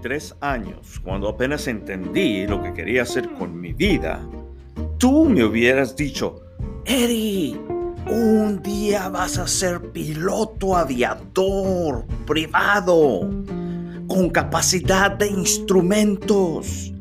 23 años, cuando apenas entendí lo que quería hacer con mi vida, tú me hubieras dicho, Eddie, un día vas a ser piloto aviador privado, con capacidad de instrumentos,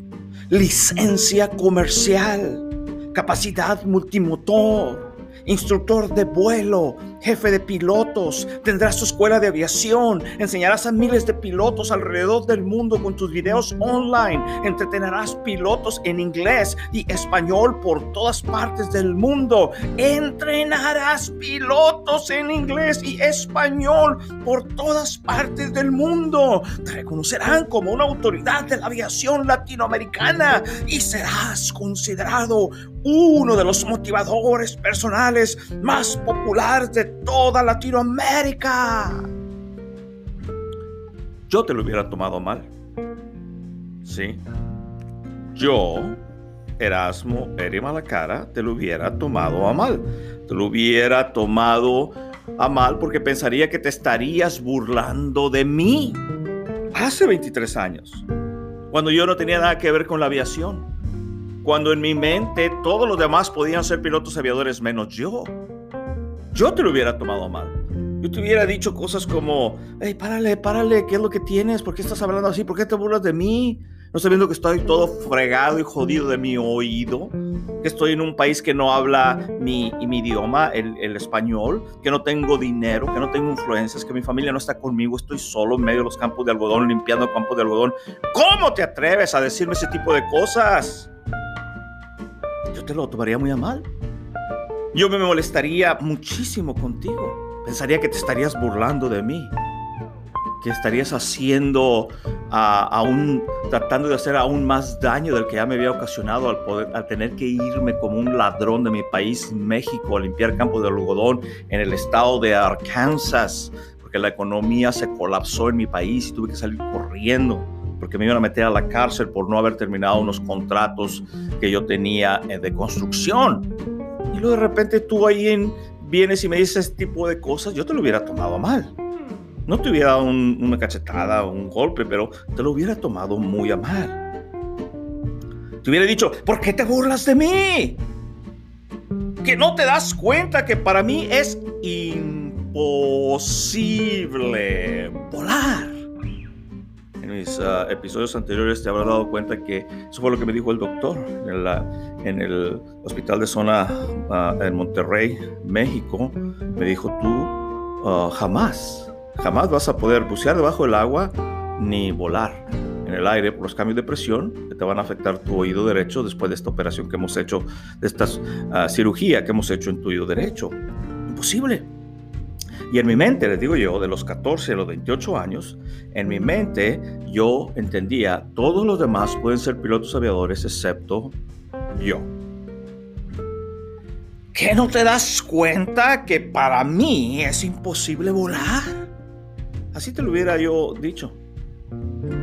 licencia comercial, capacidad multimotor instructor de vuelo, jefe de pilotos, tendrás tu escuela de aviación, enseñarás a miles de pilotos alrededor del mundo con tus videos online, entretenerás pilotos en inglés y español por todas partes del mundo, entrenarás pilotos en inglés y español por todas partes del mundo, te reconocerán como una autoridad de la aviación latinoamericana y serás considerado uno de los motivadores personales más populares de toda Latinoamérica. Yo te lo hubiera tomado mal. Sí. Yo, Erasmo Eri Malacara, te lo hubiera tomado a mal. Te lo hubiera tomado a mal porque pensaría que te estarías burlando de mí. Hace 23 años, cuando yo no tenía nada que ver con la aviación cuando en mi mente todos los demás podían ser pilotos aviadores menos yo. Yo te lo hubiera tomado mal. Yo te hubiera dicho cosas como, hey, párale, párale, ¿qué es lo que tienes? ¿Por qué estás hablando así? ¿Por qué te burlas de mí? ¿No sabiendo que estoy todo fregado y jodido de mi oído? Que estoy en un país que no habla mi, mi idioma, el, el, español, que no tengo dinero, que no tengo influencias, que mi familia no está conmigo, estoy solo en medio de los campos de algodón, limpiando campos de algodón. ¿Cómo te atreves a decirme ese tipo de cosas? yo te lo tomaría muy a mal. Yo me molestaría muchísimo contigo. Pensaría que te estarías burlando de mí. Que estarías haciendo aún, tratando de hacer aún más daño del que ya me había ocasionado al, poder, al tener que irme como un ladrón de mi país, México, a limpiar campos de algodón en el estado de Arkansas, porque la economía se colapsó en mi país y tuve que salir corriendo porque me iban a meter a la cárcel por no haber terminado unos contratos que yo tenía eh, de construcción. Y luego de repente tú ahí vienes y me dices ese tipo de cosas, yo te lo hubiera tomado mal. No te hubiera dado una cachetada o un golpe, pero te lo hubiera tomado muy a mal. Te hubiera dicho, ¿por qué te burlas de mí? Que no te das cuenta que para mí es imposible volar mis uh, episodios anteriores te habrás dado cuenta que eso fue lo que me dijo el doctor en, la, en el hospital de zona uh, en Monterrey, México. Me dijo, tú uh, jamás, jamás vas a poder bucear debajo del agua ni volar en el aire por los cambios de presión que te van a afectar tu oído derecho después de esta operación que hemos hecho, de esta cirugía que hemos hecho en tu oído derecho. Imposible. Y en mi mente, les digo yo, de los 14 a los 28 años, en mi mente yo entendía, todos los demás pueden ser pilotos aviadores excepto yo. ¿Qué no te das cuenta que para mí es imposible volar? Así te lo hubiera yo dicho.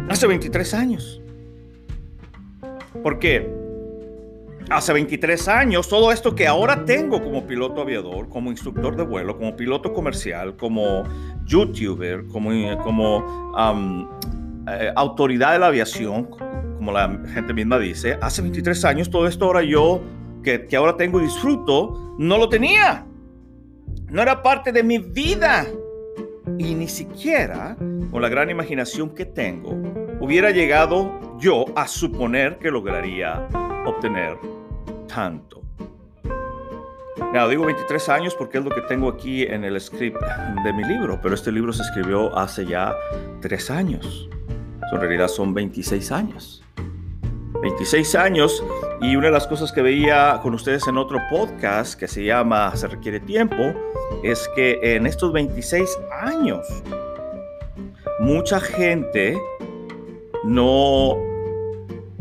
Hace 23 años. ¿Por qué? Hace 23 años, todo esto que ahora tengo como piloto aviador, como instructor de vuelo, como piloto comercial, como youtuber, como, eh, autoridad de la aviación, como la gente misma dice, hace 23 años todo esto ahora yo, que, que ahora tengo y disfruto, no lo tenía. No era parte de mi vida. Y ni siquiera, con la gran imaginación que tengo, hubiera llegado yo a suponer que lograría obtener tanto. Now, digo 23 años porque es lo que tengo aquí en el script de mi libro, pero este libro se escribió hace ya 3 años. En realidad son 26 años. 26 años y una de las cosas que veía con ustedes en otro podcast que se llama Se requiere tiempo es que en estos 26 años mucha gente no,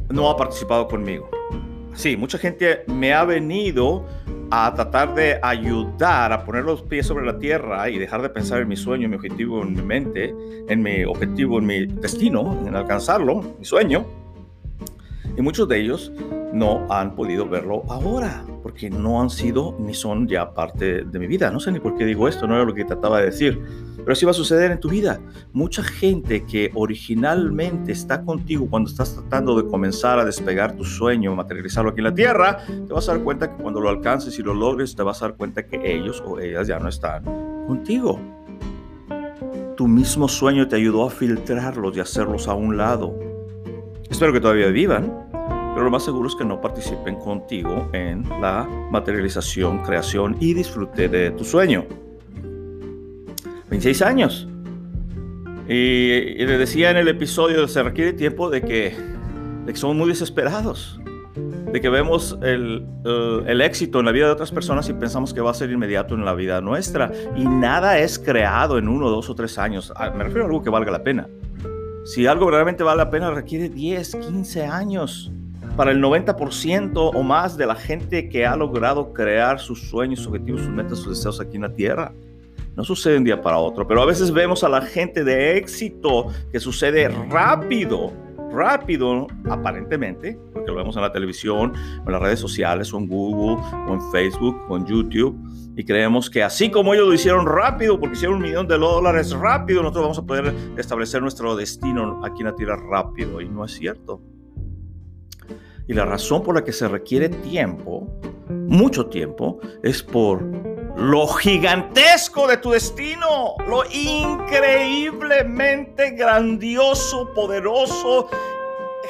no ha participado conmigo. Sí, mucha gente me ha venido a tratar de ayudar a poner los pies sobre la tierra y dejar de pensar en mi sueño, en mi objetivo, en mi mente, en mi objetivo, en mi destino, en alcanzarlo, mi sueño. Y muchos de ellos no han podido verlo ahora, porque no han sido ni son ya parte de mi vida. No sé ni por qué digo esto, no era lo que trataba de decir, pero así va a suceder en tu vida. Mucha gente que originalmente está contigo cuando estás tratando de comenzar a despegar tu sueño, materializarlo aquí en la tierra, te vas a dar cuenta que cuando lo alcances y lo logres, te vas a dar cuenta que ellos o ellas ya no están contigo. Tu mismo sueño te ayudó a filtrarlos y hacerlos a un lado. Espero que todavía vivan, pero lo más seguro es que no participen contigo en la materialización, creación y disfrute de tu sueño. 26 años. Y, le decía en el episodio, se requiere tiempo de que, de que somos muy desesperados, de que vemos el, el, éxito en la vida de otras personas y pensamos que va a ser inmediato en la vida nuestra. Y nada es creado en uno, dos o tres años. Ah, me refiero a algo que valga la pena. Si algo realmente vale la pena, requiere 10, 15 años para el 90% o más de la gente que ha logrado crear sus sueños, sus objetivos, sus metas, sus deseos aquí en la tierra. No sucede de un día para otro, pero a veces vemos a la gente de éxito que sucede rápido, rápido aparentemente, porque lo vemos en la televisión, en las redes sociales, o en Google, o en Facebook, o en YouTube, y creemos que así como ellos lo hicieron rápido, porque hicieron un millón de dólares rápido, nosotros vamos a poder establecer nuestro destino aquí en la tierra rápido, y no es cierto. Y la razón por la que se requiere tiempo, mucho tiempo, es por lo gigantesco de tu destino, lo increíblemente grandioso, poderoso,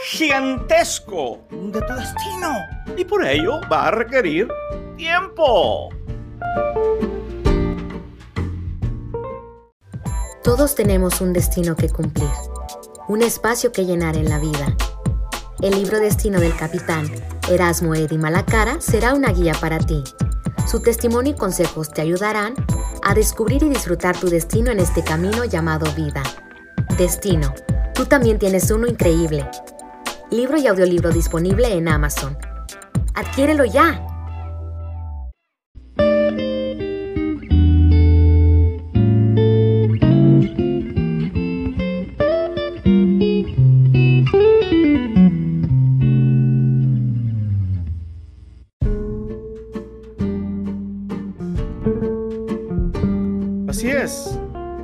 gigantesco de tu destino. Y por ello va a requerir tiempo. Todos tenemos un destino que cumplir, un espacio que llenar en la vida el libro Destino del Capitán Erasmo Eddy Malacara será una guía para ti. Su testimonio y consejos te ayudarán a descubrir y disfrutar tu destino en este camino llamado vida. Destino. Tú también tienes uno increíble. Libro y audiolibro disponible en Amazon. Adquiérelo ya.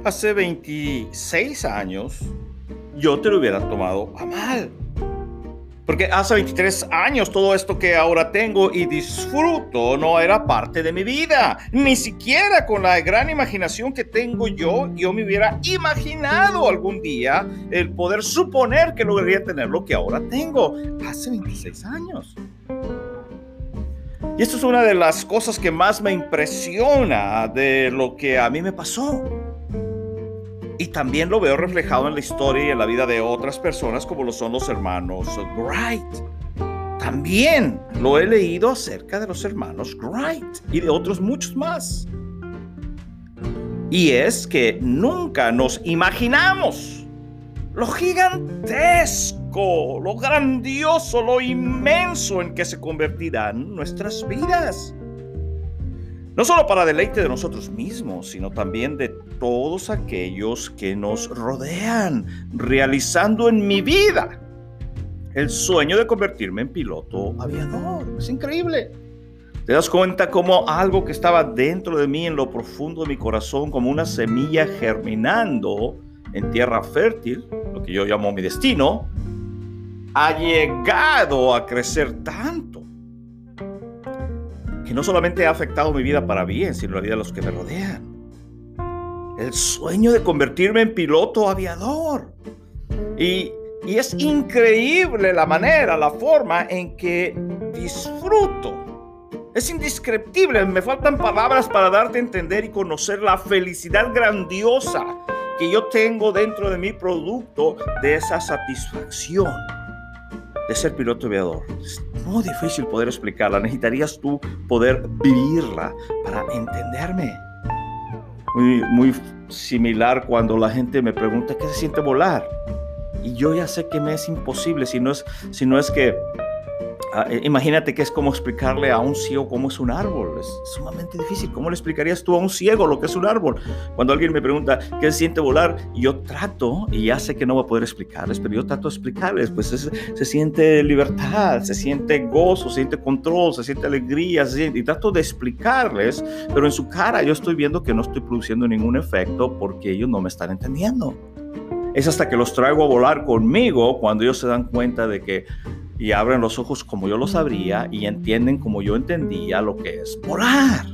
Hace 26 años, yo te lo hubiera tomado a mal. Porque hace 23 años todo esto que ahora tengo y disfruto no era parte de mi vida. Ni siquiera con la gran imaginación que tengo yo, yo me hubiera imaginado algún día el poder suponer que lograría tener lo que ahora tengo. Hace 26 años. Y esto es una de las cosas que más me impresiona de lo que a mí me pasó. Y también lo veo reflejado en la historia y en la vida de otras personas como lo son los hermanos Wright. También lo he leído acerca de los hermanos Wright y de otros muchos más. Y es que nunca nos imaginamos lo gigantesco, lo grandioso, lo inmenso en que se convertirán nuestras vidas. No solo para deleite de nosotros mismos, sino también de todos aquellos que nos rodean, realizando en mi vida el sueño de convertirme en piloto aviador. Es increíble. Te das cuenta como algo que estaba dentro de mí, en lo profundo de mi corazón, como una semilla germinando en tierra fértil, lo que yo llamo mi destino, ha llegado a crecer tanto que no solamente ha afectado mi vida para bien, sino la vida de los que me rodean. El sueño de convertirme en piloto aviador. Y, y es increíble la manera, la forma en que disfruto. Es indescriptible, me faltan palabras para darte a entender y conocer la felicidad grandiosa que yo tengo dentro de mi producto de esa satisfacción de ser piloto aviador. Muy difícil poder explicarla. Necesitarías tú poder vivirla para entenderme. Muy, muy similar cuando la gente me pregunta qué se siente volar. Y yo ya sé que me es imposible si no es, si no es que imagínate que es como explicarle a un ciego cómo es un árbol. Es sumamente difícil. ¿Cómo le explicarías tú a un ciego lo que es un árbol? Cuando alguien me pregunta qué se siente volar, yo trato, y ya sé que no va a poder explicarles, pero yo trato de explicarles, pues se siente libertad, se siente gozo, se siente control, se siente alegría, y trato de explicarles, pero en su cara yo estoy viendo que no estoy produciendo ningún efecto porque ellos no me están entendiendo. Es hasta que los traigo a volar conmigo cuando ellos se dan cuenta de que y abren los ojos como yo lo sabría y entienden como yo entendía lo que es volar.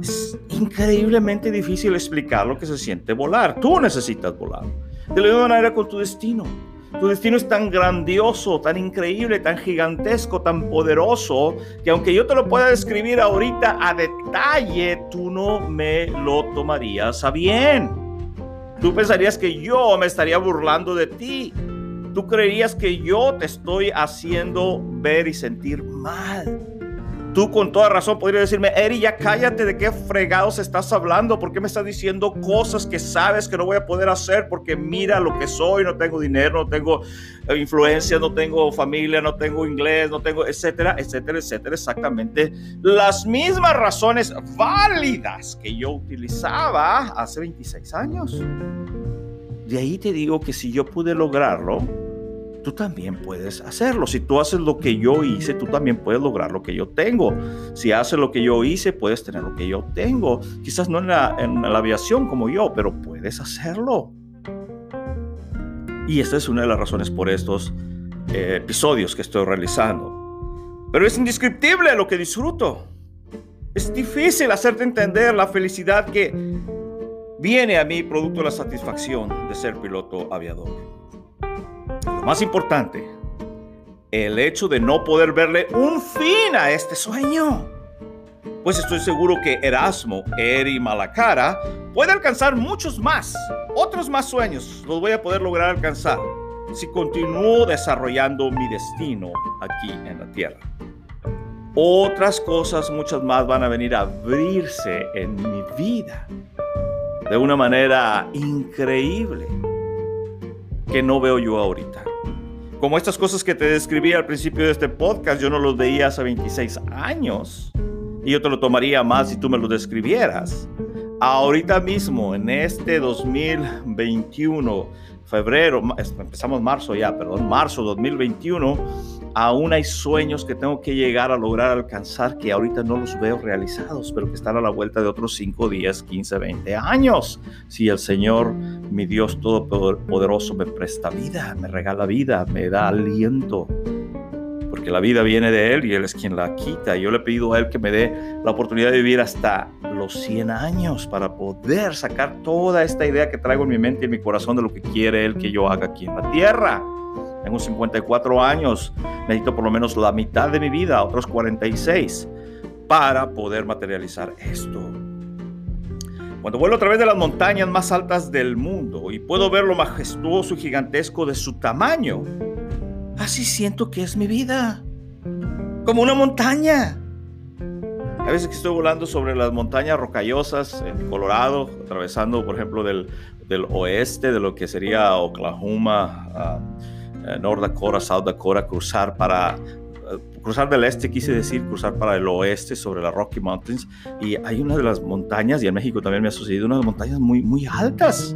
Es increíblemente difícil explicar lo que se siente volar. Tú necesitas volar. De la misma manera con tu destino. Tu destino es tan grandioso, tan increíble, tan gigantesco, tan poderoso, que aunque yo te lo pueda describir ahorita a detalle, tú no me lo tomarías a bien. Tú pensarías que yo me estaría burlando de ti. Tú creerías que yo te estoy haciendo ver y sentir mal. Tú con toda razón podrías decirme, Eri, ya cállate de qué fregados estás hablando, por qué me estás diciendo cosas que sabes que no voy a poder hacer, porque mira lo que soy, no tengo dinero, no tengo eh, influencia, no tengo familia, no tengo inglés, no tengo, etcétera, etcétera, etcétera, exactamente las mismas razones válidas que yo utilizaba hace 26 años. De ahí te digo que si yo pude lograrlo, tú también puedes hacerlo. Si tú haces lo que yo hice, tú también puedes lograr lo que yo tengo. Si haces lo que yo hice, puedes tener lo que yo tengo. Quizás no en la, aviación como yo, pero puedes hacerlo. Y esta es una de las razones por estos eh, episodios que estoy realizando. Pero es indescriptible lo que disfruto. Es difícil hacerte entender la felicidad que viene a mí producto de la satisfacción de ser piloto aviador. Lo más importante, el hecho de no poder verle un fin a este sueño. Pues estoy seguro que Erasmo, Eri Malacara puede alcanzar muchos más, otros más sueños. Los voy a poder lograr alcanzar si continúo desarrollando mi destino aquí en la tierra. Otras cosas, muchas más, van a venir a abrirse en mi vida de una manera increíble que no veo yo ahorita. Como estas cosas que te describí al principio de este podcast, yo no los veía hace 26 años. Y yo te lo tomaría más si tú me lo describieras. Ahorita mismo, en este 2021, febrero, empezamos marzo ya, perdón, marzo 2021, aún hay sueños que tengo que llegar a lograr alcanzar que ahorita no los veo realizados, pero que están a la vuelta de otros 5, 10, 15, 20 años. Si el Señor, mi Dios Todopoderoso, me presta vida, me regala vida, me da aliento, porque la vida viene de Él y Él es quien la quita. Yo le he pedido a Él que me dé la oportunidad de vivir hasta los 100 años para poder sacar toda esta idea que traigo en mi mente y en mi corazón de lo que quiere Él que yo haga aquí en la tierra. Tengo 54 años, necesito por lo menos la mitad de mi vida, otros 46, para poder materializar esto. Cuando vuelo a través de las montañas más altas del mundo y puedo ver lo majestuoso y gigantesco de su tamaño, así siento que es mi vida, como una montaña. A veces que estoy volando sobre las montañas rocallosas en Colorado, atravesando, por ejemplo, del, del oeste de lo que sería Oklahoma, uh, North Dakota, South Dakota, cruzar para eh, cruzar del este, quise decir cruzar para el oeste sobre las Rocky Mountains. Y hay una de las montañas, y en México también me ha sucedido, unas montañas muy, muy altas.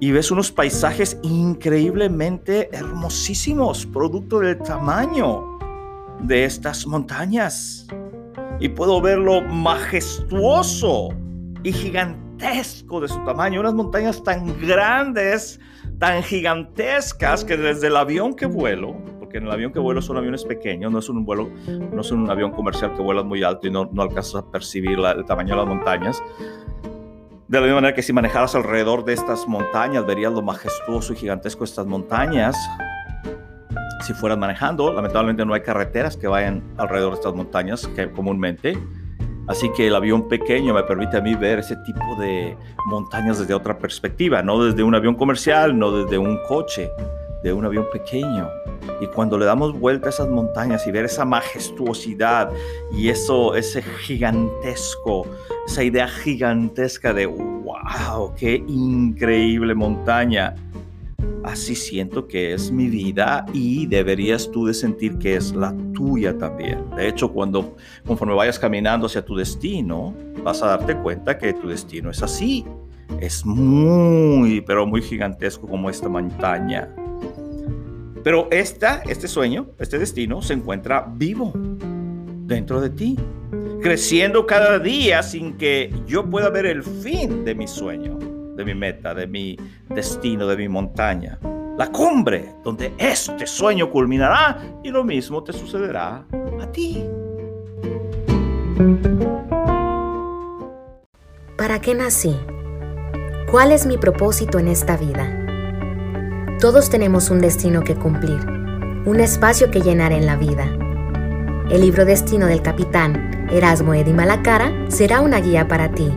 Y ves unos paisajes increíblemente hermosísimos, producto del tamaño de estas montañas y puedo ver lo majestuoso y gigantesco de su tamaño. Unas montañas tan grandes, tan gigantescas que desde el avión que vuelo, porque en el avión que vuelo son aviones pequeños, no es un vuelo, no es un avión comercial que vuela muy alto y no, no alcanzas a percibir el tamaño de las montañas. De la misma manera que si manejaras alrededor de estas montañas, verías lo majestuoso y gigantesco de estas montañas si fueras manejando. Lamentablemente no hay carreteras que vayan alrededor de estas montañas que comúnmente. Así que el avión pequeño me permite a mí ver ese tipo de montañas desde otra perspectiva, no desde un avión comercial, no desde un coche, de un avión pequeño. Y cuando le damos vuelta a esas montañas y ver esa majestuosidad y eso, ese gigantesco, esa idea gigantesca de, wow, qué increíble montaña. Así siento que es mi vida y deberías tú de sentir que es la tuya también. De hecho, cuando conforme vayas caminando hacia tu destino, vas a darte cuenta que tu destino es así. Es muy, pero muy gigantesco como esta montaña. Pero esta, este sueño, este destino se encuentra vivo dentro de ti, creciendo cada día sin que yo pueda ver el fin de mi sueño, de mi meta, de mi destino, de mi montaña. La cumbre donde este sueño culminará y lo mismo te sucederá a ti. ¿Para qué nací? ¿Cuál es mi propósito en esta vida? Todos tenemos un destino que cumplir, un espacio que llenar en la vida. El libro Destino del capitán Erasmo Edi Malacara será una guía para ti.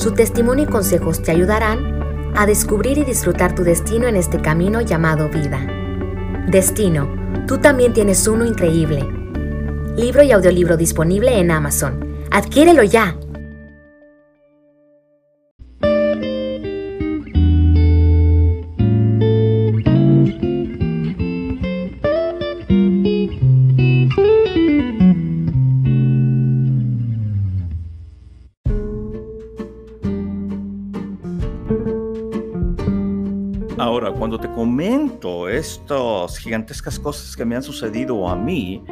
Su testimonio y consejos te ayudarán a descubrir y disfrutar tu destino en este camino llamado vida. Destino, tú también tienes uno increíble. Libro y audiolibro disponible en Amazon. Adquiérelo ya. Cuando te comento estas gigantescas cosas que me han sucedido a mí,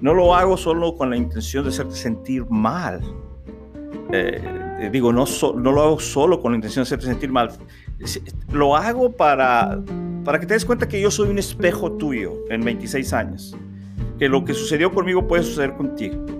no lo hago solo con la intención de hacerte sentir mal. Eh, digo, no, no lo hago solo con la intención de hacerte sentir mal. Lo hago para, para que te des cuenta que yo soy un espejo tuyo en 26 años. Que lo que sucedió conmigo puede suceder contigo.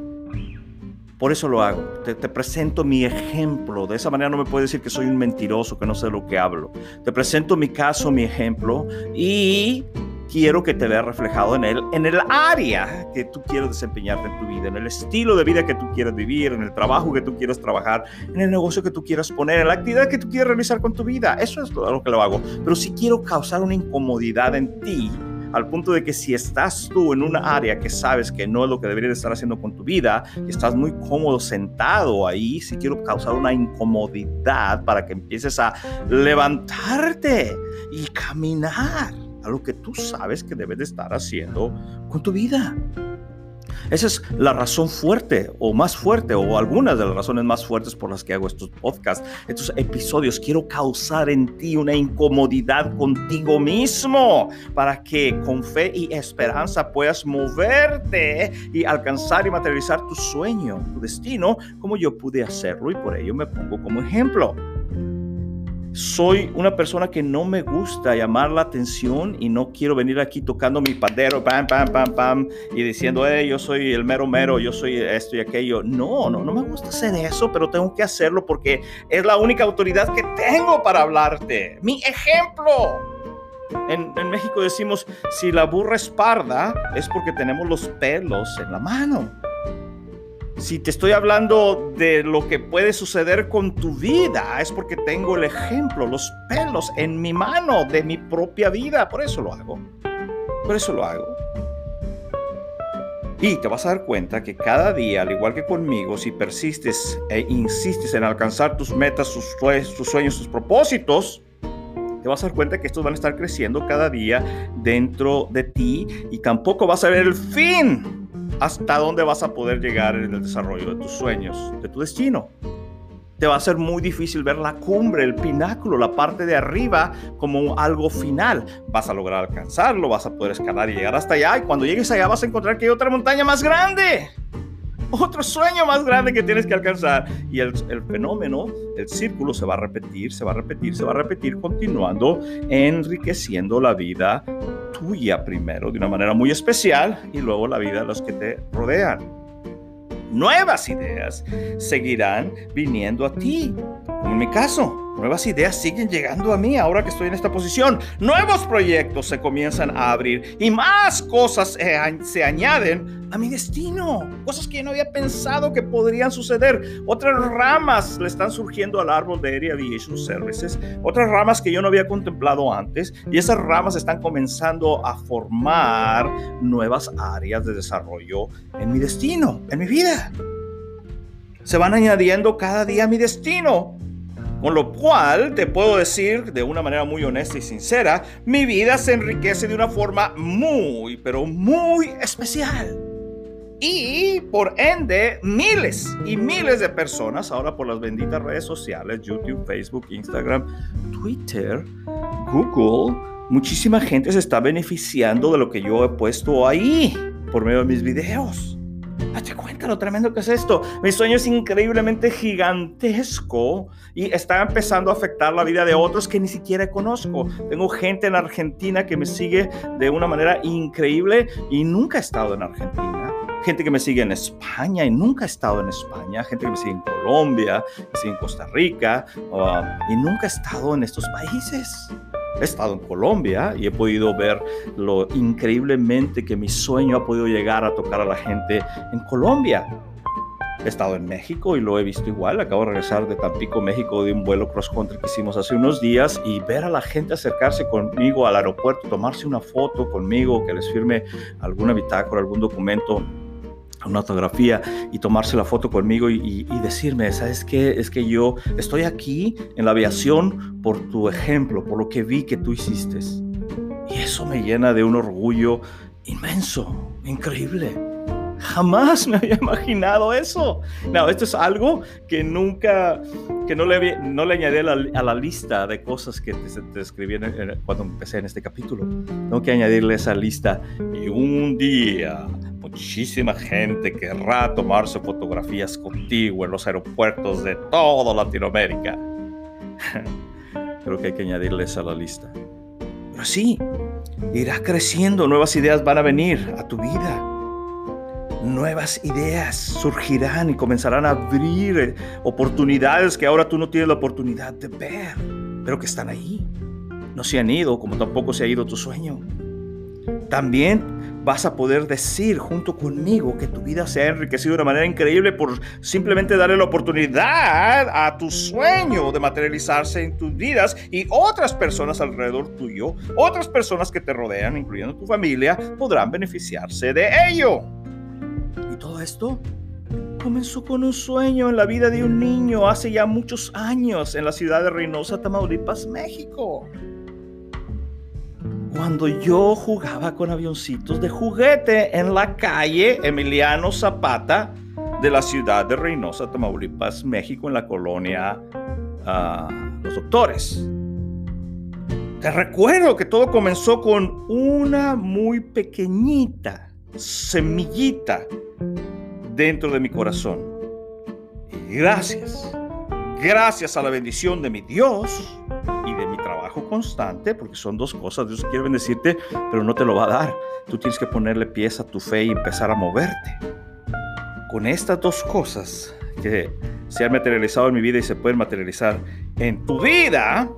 Por eso lo hago. Te, presento mi ejemplo. De esa manera no me puedes decir que soy un mentiroso, que no sé lo que hablo. Te presento mi caso, mi ejemplo y quiero que te veas reflejado en él, en el área que tú quieres desempeñarte en tu vida, en el estilo de vida que tú quieres vivir, en el trabajo que tú quieres trabajar, en el negocio que tú quieras poner, en la actividad que tú quieres realizar con tu vida. Eso es todo lo que lo hago. Pero si quiero causar una incomodidad en ti, al punto de que si estás tú en una área que sabes que no es lo que deberías estar haciendo con tu vida, estás muy cómodo sentado ahí, si quiero causar una incomodidad para que empieces a levantarte y caminar a lo que tú sabes que debes de estar haciendo con tu vida. Esa es la razón fuerte o más fuerte o algunas de las razones más fuertes por las que hago estos podcasts, estos episodios. Quiero causar en ti una incomodidad contigo mismo para que con fe y esperanza puedas moverte y alcanzar y materializar tu sueño, tu destino, como yo pude hacerlo y por ello me pongo como ejemplo soy una persona que no me gusta llamar la atención y no quiero venir aquí tocando mi pandero, pam, pam, pam, pam, y diciendo, hey, yo soy el mero mero, yo soy esto y aquello. No, no, no me gusta hacer eso, pero tengo que hacerlo porque es la única autoridad que tengo para hablarte. Mi ejemplo. En, en México decimos, si la burra es parda, es porque tenemos los pelos en la mano. Si te estoy hablando de lo que puede suceder con tu vida, es porque tengo el ejemplo, los pelos en mi mano de mi propia vida. Por eso lo hago. Por eso lo hago. Y te vas a dar cuenta que cada día, al igual que conmigo, si persistes e insistes en alcanzar tus metas, tus, sueños, tus propósitos, te vas a dar cuenta que estos van a estar creciendo cada día dentro de ti y tampoco vas a ver el fin hasta dónde vas a poder llegar en el desarrollo de tus sueños, de tu destino. Te va a ser muy difícil ver la cumbre, el pináculo, la parte de arriba como algo final. Vas a lograr alcanzarlo, vas a poder escalar y llegar hasta allá. Y cuando llegues allá vas a encontrar que hay otra montaña más grande otro sueño más grande que tienes que alcanzar. Y el, el, fenómeno, el círculo se va a repetir, se va a repetir, se va a repetir, continuando enriqueciendo la vida tuya primero de una manera muy especial y luego la vida de los que te rodean. Nuevas ideas seguirán viniendo a ti Como en mi caso, Nuevas ideas siguen llegando a mí ahora que estoy en esta posición. Nuevos proyectos se comienzan a abrir y más cosas se añaden a mi destino. Cosas que yo no había pensado que podrían suceder. Otras ramas le están surgiendo al árbol de Air Aviation Services. Otras ramas que yo no había contemplado antes. Y esas ramas están comenzando a formar nuevas áreas de desarrollo en mi destino, en mi vida. Se van añadiendo cada día a mi destino. Con lo cual, te puedo decir de una manera muy honesta y sincera, mi vida se enriquece de una forma muy, pero muy especial. Y por ende, miles y miles de personas, ahora por las benditas redes sociales, YouTube, Facebook, Instagram, Twitter, Google, muchísima gente se está beneficiando de lo que yo he puesto ahí por medio de mis videos. Date cuenta lo tremendo que es esto. Mi sueño es increíblemente gigantesco y está empezando a afectar la vida de otros que ni siquiera conozco. Tengo gente en Argentina que me sigue de una manera increíble y nunca he estado en Argentina. Gente que me sigue en España y nunca he estado en España. Gente que me sigue en Colombia, me sigue en Costa Rica uh, y nunca he estado en estos países. He estado en Colombia y he podido ver lo increíblemente que mi sueño ha podido llegar a tocar a la gente en Colombia. He estado en México y lo he visto igual. Acabo de regresar de Tampico, México, de un vuelo cross country que hicimos hace unos días y ver a la gente acercarse conmigo al aeropuerto, tomarse una foto conmigo, que les firme alguna bitácora, algún documento una fotografía y tomarse la foto conmigo y, decirme, ¿sabes qué? Es que yo estoy aquí en la aviación por tu ejemplo, por lo que vi que tú hiciste. Y eso me llena de un orgullo inmenso, increíble. Jamás me había imaginado eso. No, esto es algo que nunca, que no le, no le añadí a la, lista de cosas que te, te escribí cuando empecé en este capítulo. Tengo que añadirle esa lista. Y un día Muchísima gente querrá tomarse fotografías contigo en los aeropuertos de toda Latinoamérica. Creo que hay que añadirles a la lista. Pero sí, irá creciendo, nuevas ideas van a venir a tu vida. Nuevas ideas surgirán y comenzarán a abrir eh, oportunidades que ahora tú no tienes la oportunidad de ver, pero que están ahí. No se han ido, como tampoco se ha ido tu sueño. También vas a poder decir junto conmigo que tu vida se ha enriquecido de una manera increíble por simplemente darle la oportunidad a tu sueño de materializarse en tus vidas y otras personas alrededor tuyo, otras personas que te rodean, incluyendo tu familia, podrán beneficiarse de ello. Y todo esto comenzó con un sueño en la vida de un niño hace ya muchos años en la ciudad de Reynosa, Tamaulipas, México cuando yo jugaba con avioncitos de juguete en la calle Emiliano Zapata de la ciudad de Reynosa, Tamaulipas, México, en la colonia ah, Los Doctores. Te recuerdo que todo comenzó con una muy pequeñita semillita dentro de mi corazón. Gracias, gracias a la bendición de mi Dios, constante, porque son dos cosas. Dios quiere bendecirte, pero no te lo va a dar. Tú tienes que ponerle pies a tu fe y empezar a moverte. Con estas dos cosas que se han materializado en mi vida y se pueden materializar en tu vida,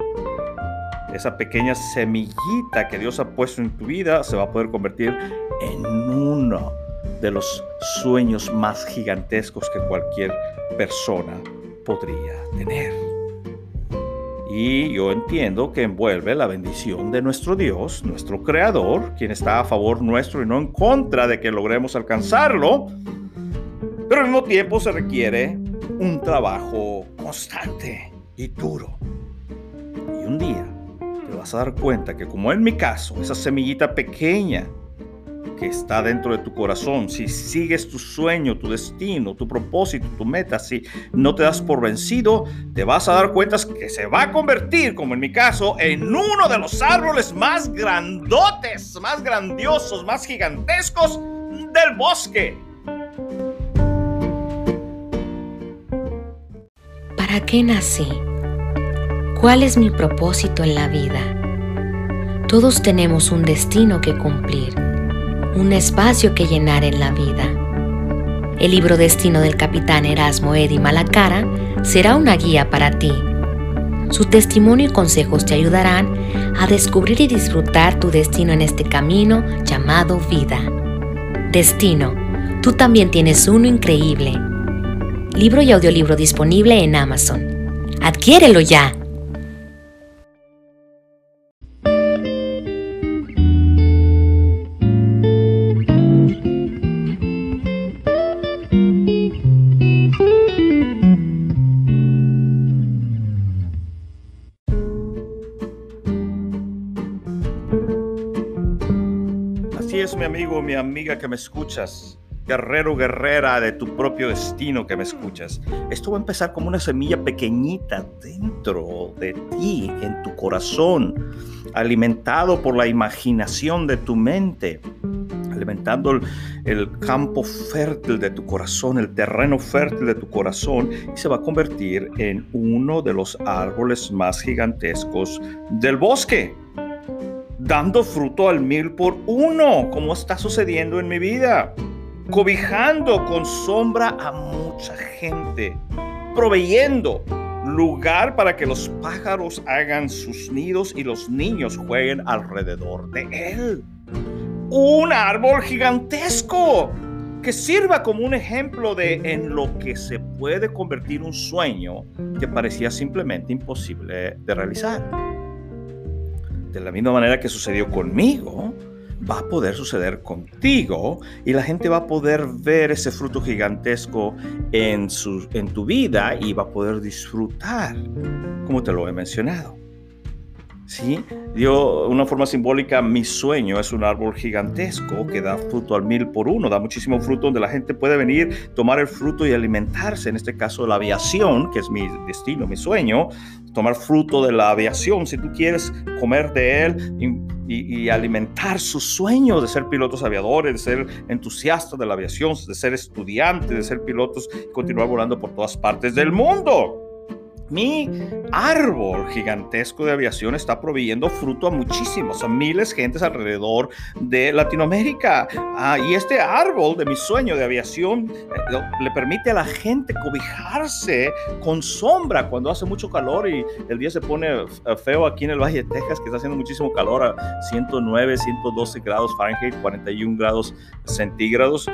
esa pequeña semillita que Dios ha puesto en tu vida se va a poder convertir en uno de los sueños más gigantescos que cualquier persona podría tener. Y yo entiendo que envuelve la bendición de nuestro Dios, nuestro Creador, quien está a favor nuestro y no en contra de que logremos alcanzarlo. Pero al mismo tiempo se requiere un trabajo constante y duro. Y un día te vas a dar cuenta que como en mi caso, esa semillita pequeña que está dentro de tu corazón, si sigues tu sueño, tu destino, tu propósito, tu meta, si no te das por vencido, te vas a dar cuenta que se va a convertir, como en mi caso, en uno de los árboles más grandotes, más grandiosos, más gigantescos del bosque. ¿Para qué nací? ¿Cuál es mi propósito en la vida? Todos tenemos un destino que cumplir un espacio que llenar en la vida. El libro Destino del capitán Erasmo Eddy Malacara será una guía para ti Su testimonio y consejos te ayudarán a descubrir y disfrutar tu destino en este camino llamado vida. Destino, tú también tienes uno increíble. Libro y audiolibro disponible en Amazon. Adquiérelo ya. Mi amigo, mi amiga que me escuchas, guerrero, guerrera de tu propio destino que me escuchas. Esto va a empezar como una semilla pequeñita dentro de ti, en tu corazón, alimentado por la imaginación de tu mente, alimentando el, el campo fértil de tu corazón, el terreno fértil de tu corazón, y se va a convertir en uno de los árboles más gigantescos del bosque dando fruto al mil por uno, como está sucediendo en mi vida, cobijando con sombra a mucha gente, proveyendo lugar para que los pájaros hagan sus nidos y los niños jueguen alrededor de él. Un árbol gigantesco que sirva como un ejemplo de en lo que se puede convertir un sueño que parecía simplemente imposible de realizar de la misma manera que sucedió conmigo, va a poder suceder contigo y la gente va a poder ver ese fruto gigantesco en, tu vida y va a poder disfrutar, como te lo he mencionado. ¿Sí? Dio una forma simbólica, mi sueño es un árbol gigantesco que da fruto al mil por uno, da muchísimo fruto donde la gente puede venir, tomar el fruto y alimentarse, en este caso la aviación, que es mi destino, mi sueño, tomar fruto de la aviación, si tú quieres comer de él y, alimentar sus sueños de ser pilotos aviadores, de ser entusiastas de la aviación, de ser estudiantes, de ser pilotos y continuar volando por todas partes del mundo. Mi árbol gigantesco de aviación está proveyendo fruto a muchísimos, a miles de gentes alrededor de Latinoamérica. Ah, y este árbol de mi sueño de aviación eh, le permite a la gente cobijarse con sombra cuando hace mucho calor y el día se pone eh, feo aquí en el Valle de Texas, que está haciendo muchísimo calor a 109, 112 grados Fahrenheit, 41 grados centígrados.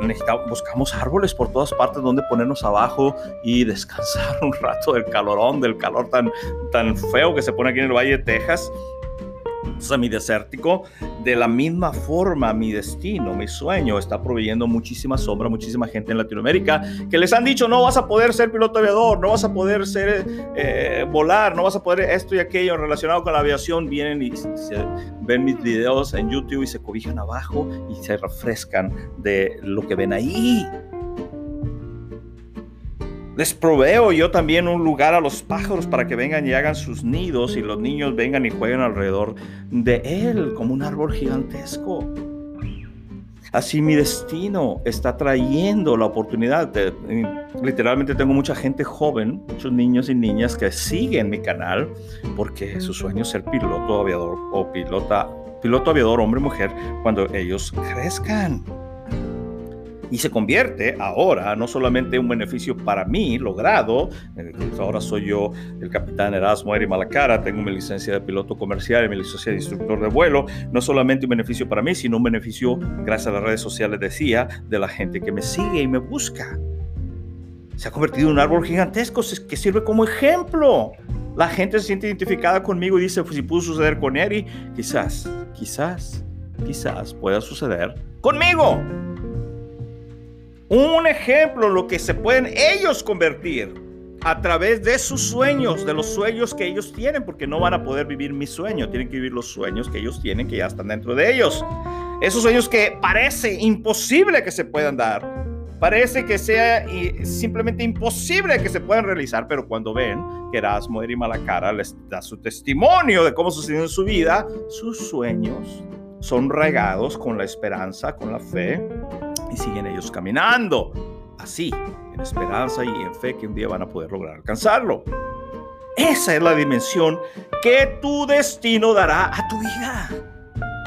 Necesitamos, buscamos árboles por todas partes donde ponernos abajo y descansar un rato del calor calorón, del calor tan, tan feo que se pone aquí en el Valle de Texas, semidesértico, de la misma forma mi destino, mi sueño está proveyendo muchísima sombra, muchísima gente en Latinoamérica que les han dicho no vas a poder ser piloto aviador, no vas a poder ser eh, volar, no vas a poder esto y aquello relacionado con la aviación, vienen y ven mis videos en YouTube y se cobijan abajo y se refrescan de lo que ven ahí. Les proveo yo también un lugar a los pájaros para que vengan y hagan sus nidos y los niños vengan y jueguen alrededor de él como un árbol gigantesco. Así mi destino está trayendo la oportunidad. literalmente tengo mucha gente joven, muchos niños y niñas que siguen mi canal porque su sueño es ser piloto aviador o pilota, piloto aviador hombre mujer cuando ellos crezcan y se convierte ahora no solamente un beneficio para mí logrado, eh, ahora soy yo el capitán Erasmo Eri Malacara, tengo mi licencia de piloto comercial y mi licencia de instructor de vuelo, no solamente un beneficio para mí, sino un beneficio, gracias a las redes sociales decía, de la gente que me sigue y me busca. Se ha convertido en un árbol gigantesco que sirve como ejemplo. La gente se siente identificada conmigo y dice, pues si pudo suceder con Eri, quizás, quizás, quizás pueda suceder conmigo un ejemplo lo que se pueden ellos convertir a través de sus sueños, de los sueños que ellos tienen, porque no van a poder vivir mi sueño, tienen que vivir los sueños que ellos tienen, que ya están dentro de ellos. Esos sueños que parece imposible que se puedan dar, parece que sea simplemente imposible que se puedan realizar, pero cuando ven que Erasmo y Malacara les da su testimonio de cómo sucedió en su vida, sus sueños son regados con la esperanza, con la fe, y siguen ellos caminando. Así, en esperanza y en fe que un día van a poder lograr alcanzarlo. Esa es la dimensión que tu destino dará a tu vida.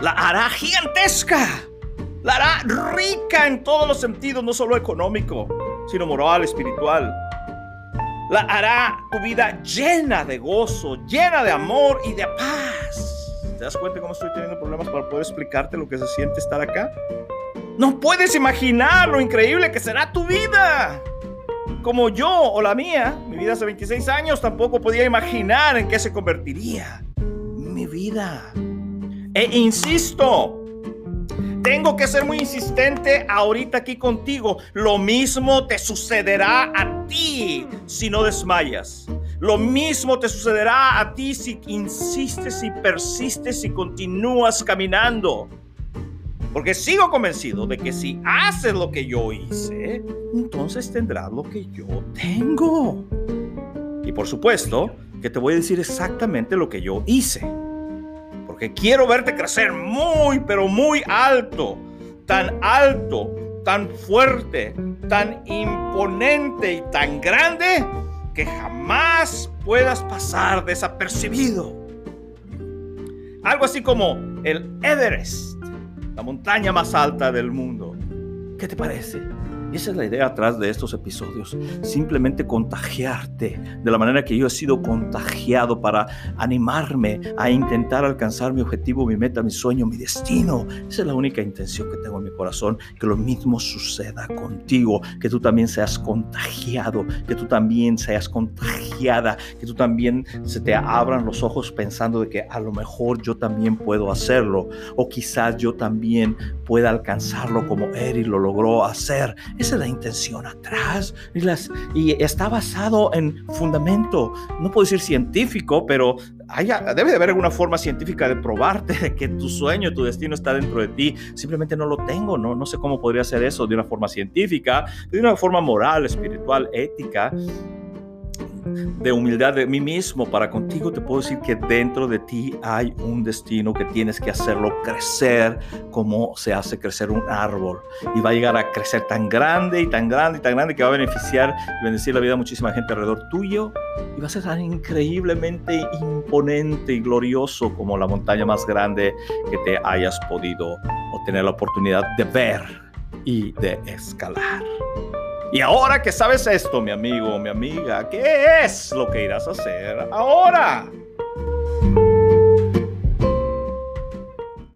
La hará gigantesca. La hará rica en todos los sentidos, no solo económico, sino moral, espiritual. La hará tu vida llena de gozo, llena de amor y de paz. ¿Te das cuenta cómo estoy teniendo problemas para poder explicarte lo que se siente estar acá? No puedes imaginar lo increíble que será tu vida. Como yo o la mía, mi vida hace 26 años, tampoco podía imaginar en qué se convertiría mi vida. E insisto, tengo que ser muy insistente ahorita aquí contigo. Lo mismo te sucederá a ti si no desmayas. Lo mismo te sucederá a ti si insistes y persistes y continúas caminando. Porque sigo convencido de que si haces lo que yo hice, entonces tendrás lo que yo tengo. Y por supuesto que te voy a decir exactamente lo que yo hice. Porque quiero verte crecer muy, pero muy alto. Tan alto, tan fuerte, tan imponente y tan grande que jamás puedas pasar desapercibido. Algo así como el Everest la montaña más alta del mundo. ¿Qué te parece? Y esa es la idea atrás de estos episodios. Simplemente contagiarte de la manera que yo he sido contagiado para animarme a intentar alcanzar mi objetivo, mi meta, mi sueño, mi destino. Esa es la única intención que tengo en mi corazón. Que lo mismo suceda contigo. Que tú también seas contagiado. Que tú también seas contagiada. Que tú también se te abran los ojos pensando de que a lo mejor yo también puedo hacerlo. O quizás yo también pueda alcanzarlo como Eri lo logró hacer. Esa es la intención atrás. Y, las, y está basado en fundamento, no puedo decir científico, pero debe de haber alguna forma científica de probarte de que tu sueño, tu destino está dentro de ti. Simplemente no lo tengo, no, no sé cómo podría ser eso de una forma científica, de una forma moral, espiritual, ética de humildad de mí mismo para contigo, te puedo decir que dentro de ti hay un destino que tienes que hacerlo crecer como se hace crecer un árbol. Y va a llegar a crecer tan grande y tan grande y tan grande que va a beneficiar y bendecir la vida de muchísima gente alrededor tuyo. Y va a ser tan increíblemente imponente y glorioso como la montaña más grande que te hayas podido o tener la oportunidad de ver y de escalar. Y ahora que sabes esto, mi amigo, mi amiga, ¿qué es lo que irás a hacer ahora?